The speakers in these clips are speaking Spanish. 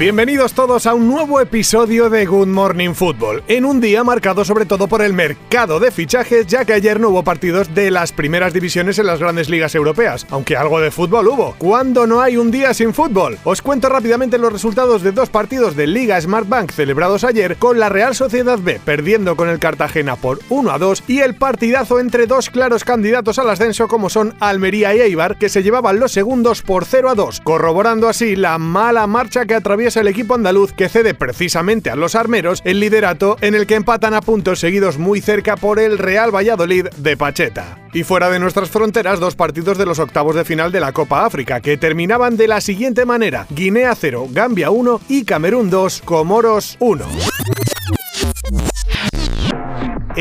Bienvenidos todos a un nuevo episodio de Good Morning Football, en un día marcado sobre todo por el mercado de fichajes, ya que ayer no hubo partidos de las primeras divisiones en las grandes ligas europeas, aunque algo de fútbol hubo. ¿Cuándo no hay un día sin fútbol? Os cuento rápidamente los resultados de dos partidos de Liga Smartbank celebrados ayer, con la Real Sociedad B perdiendo con el Cartagena por 1 a 2 y el partidazo entre dos claros candidatos al ascenso como son Almería y Eibar, que se llevaban los segundos por 0 a 2, corroborando así la mala marcha que atraviesa el equipo andaluz que cede precisamente a los armeros el liderato en el que empatan a puntos seguidos muy cerca por el Real Valladolid de Pacheta. Y fuera de nuestras fronteras, dos partidos de los octavos de final de la Copa África, que terminaban de la siguiente manera: Guinea 0, Gambia 1 y Camerún 2, Comoros 1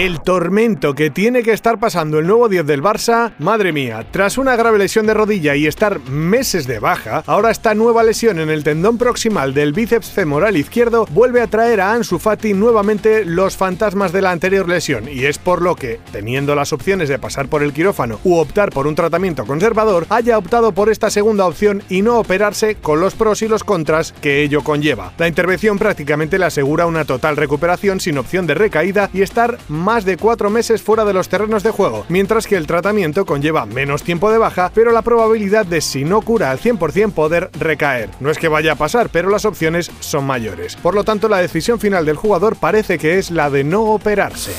el tormento que tiene que estar pasando el nuevo 10 del Barça, madre mía, tras una grave lesión de rodilla y estar meses de baja, ahora esta nueva lesión en el tendón proximal del bíceps femoral izquierdo vuelve a traer a Ansu Fati nuevamente los fantasmas de la anterior lesión y es por lo que, teniendo las opciones de pasar por el quirófano u optar por un tratamiento conservador, haya optado por esta segunda opción y no operarse con los pros y los contras que ello conlleva. La intervención prácticamente le asegura una total recuperación sin opción de recaída y estar más más de cuatro meses fuera de los terrenos de juego, mientras que el tratamiento conlleva menos tiempo de baja, pero la probabilidad de si no cura al 100% poder recaer. No es que vaya a pasar, pero las opciones son mayores. Por lo tanto, la decisión final del jugador parece que es la de no operarse.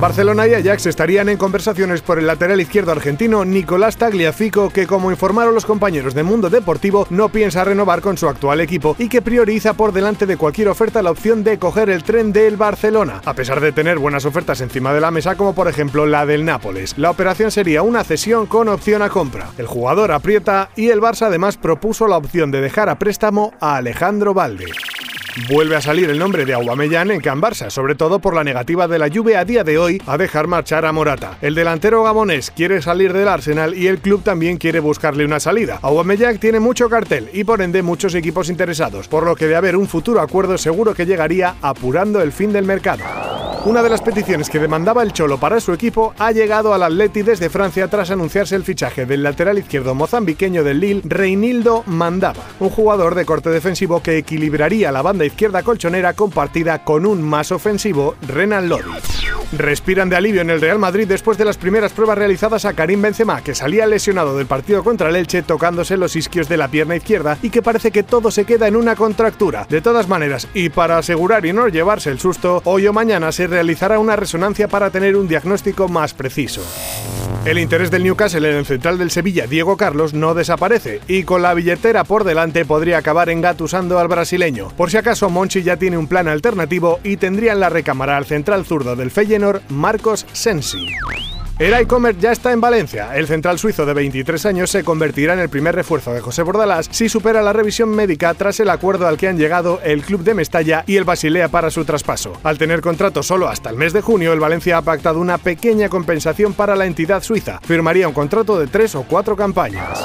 Barcelona y Ajax estarían en conversaciones por el lateral izquierdo argentino Nicolás Tagliafico, que como informaron los compañeros de Mundo Deportivo, no piensa renovar con su actual equipo y que prioriza por delante de cualquier oferta la opción de coger el tren del Barcelona, a pesar de tener buenas ofertas encima de la mesa como por ejemplo la del Nápoles. La operación sería una cesión con opción a compra. El jugador aprieta y el Barça además propuso la opción de dejar a préstamo a Alejandro Valde. Vuelve a salir el nombre de Aubameyang en Can Barça, sobre todo por la negativa de la Juve a día de hoy a dejar marchar a Morata. El delantero gabonés quiere salir del Arsenal y el club también quiere buscarle una salida. Aubameyang tiene mucho cartel y por ende muchos equipos interesados, por lo que de haber un futuro acuerdo seguro que llegaría apurando el fin del mercado. Una de las peticiones que demandaba el Cholo para su equipo ha llegado al Atleti desde Francia tras anunciarse el fichaje del lateral izquierdo mozambiqueño del Lille, Reinildo Mandaba, un jugador de corte defensivo que equilibraría la banda izquierda colchonera compartida con un más ofensivo Renan Lodi. Respiran de alivio en el Real Madrid después de las primeras pruebas realizadas a Karim Benzema, que salía lesionado del partido contra el Elche tocándose los isquios de la pierna izquierda y que parece que todo se queda en una contractura. De todas maneras, y para asegurar y no llevarse el susto, hoy o mañana se realizará una resonancia para tener un diagnóstico más preciso. El interés del Newcastle en el central del Sevilla, Diego Carlos, no desaparece y con la billetera por delante podría acabar engatusando al brasileño. Por si acaso, Monchi ya tiene un plan alternativo y tendría en la recámara al central zurdo del Feyenoord, Marcos Sensi. El iCommerce ya está en Valencia. El central suizo de 23 años se convertirá en el primer refuerzo de José Bordalás si supera la revisión médica tras el acuerdo al que han llegado el club de Mestalla y el Basilea para su traspaso. Al tener contrato solo hasta el mes de junio, el Valencia ha pactado una pequeña compensación para la entidad suiza. Firmaría un contrato de tres o cuatro campañas.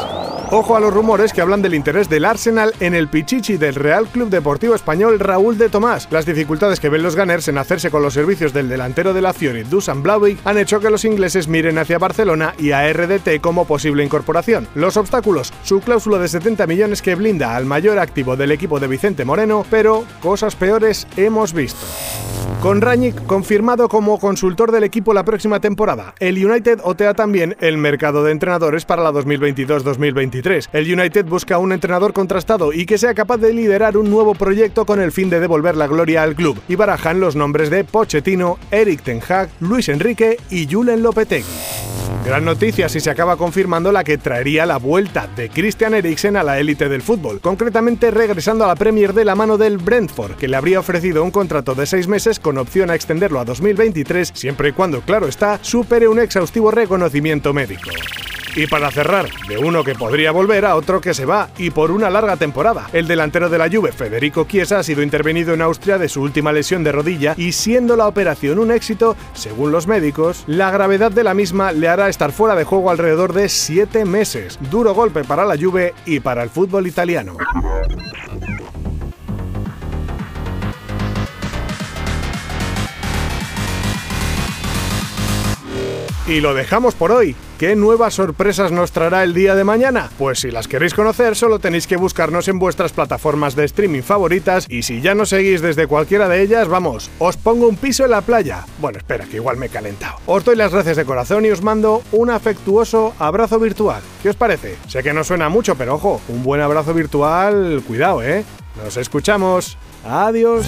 Ojo a los rumores que hablan del interés del Arsenal en el Pichichi del Real Club Deportivo Español Raúl de Tomás. Las dificultades que ven los Gunners en hacerse con los servicios del delantero de la Fiori, Dusan Blauvik, han hecho que los ingleses miren hacia Barcelona y a RDT como posible incorporación. Los obstáculos, su cláusula de 70 millones que blinda al mayor activo del equipo de Vicente Moreno, pero cosas peores hemos visto. Con Ranić confirmado como consultor del equipo la próxima temporada, el United otea también el mercado de entrenadores para la 2022-2023. El United busca un entrenador contrastado y que sea capaz de liderar un nuevo proyecto con el fin de devolver la gloria al club, y barajan los nombres de Pochettino, Eric Ten Hag, Luis Enrique y Julen Lopetegui. Gran noticia si se acaba confirmando la que traería la vuelta de Christian Eriksen a la élite del fútbol, concretamente regresando a la Premier de la mano del Brentford, que le habría ofrecido un contrato de seis meses con opción a extenderlo a 2023, siempre y cuando, claro está, supere un exhaustivo reconocimiento médico. Y para cerrar, de uno que podría volver a otro que se va, y por una larga temporada. El delantero de la Juve, Federico Chiesa, ha sido intervenido en Austria de su última lesión de rodilla y siendo la operación un éxito, según los médicos, la gravedad de la misma le hará estar fuera de juego alrededor de 7 meses. Duro golpe para la Juve y para el fútbol italiano. Y lo dejamos por hoy. ¿Qué nuevas sorpresas nos traerá el día de mañana? Pues si las queréis conocer, solo tenéis que buscarnos en vuestras plataformas de streaming favoritas y si ya nos seguís desde cualquiera de ellas, vamos, os pongo un piso en la playa. Bueno, espera, que igual me he calentado. Os doy las gracias de corazón y os mando un afectuoso abrazo virtual. ¿Qué os parece? Sé que no suena mucho, pero ojo, un buen abrazo virtual, cuidado, ¿eh? Nos escuchamos. Adiós.